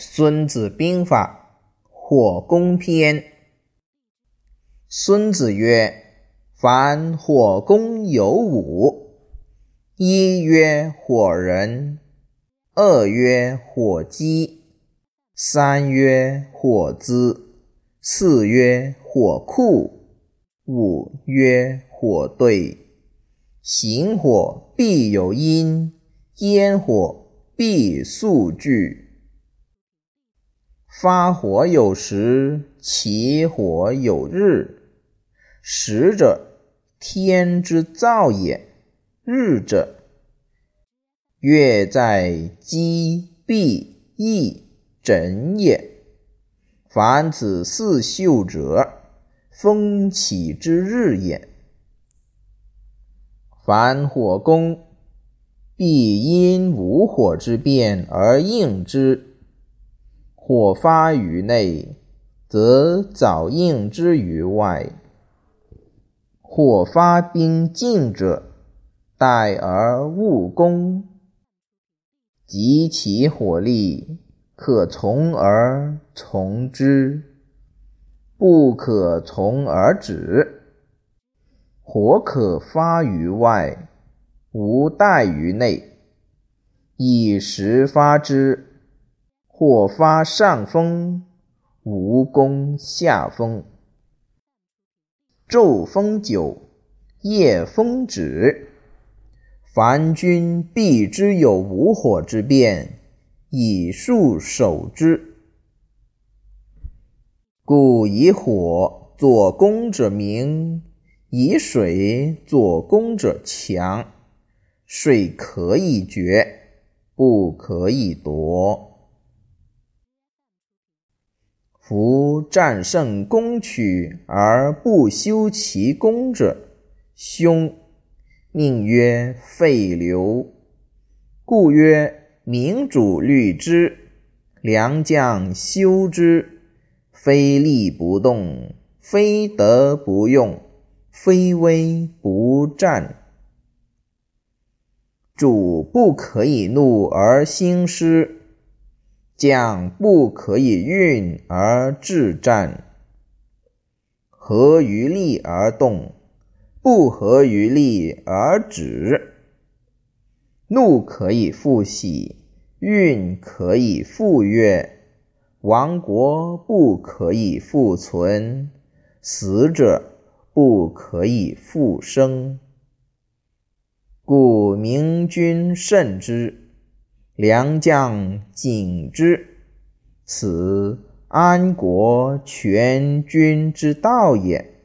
孙子兵法·火攻篇。孙子曰：“凡火攻有五：一曰火人，二曰火鸡，三曰火资，四曰火库，五曰火对。行火必有因，烟火必速聚。”发火有时，起火有日。时者，天之造也；日者，月在积闭翳枕也。凡此四秀者，风起之日也。凡火攻，必因无火之变而应之。火发于内，则早应之于外；火发兵进者，待而勿攻。及其火力，可从而从之，不可从而止。火可发于外，无待于内，以时发之。火发上风，无攻下风。昼风久，夜风止。凡军必知有无火之变，以速守之。故以火作攻者明，以水作攻者强。水可以决，不可以夺。夫战胜攻取而不修其功者，凶。命曰废流。故曰：明主虑之，良将修之。非利不动，非德不用，非威不战。主不可以怒而兴师。将不可以运而制战，合于利而动，不合于利而止。怒可以复喜，运可以复悦，亡国不可以复存，死者不可以复生。故明君慎之。良将谨之，此安国全军之道也。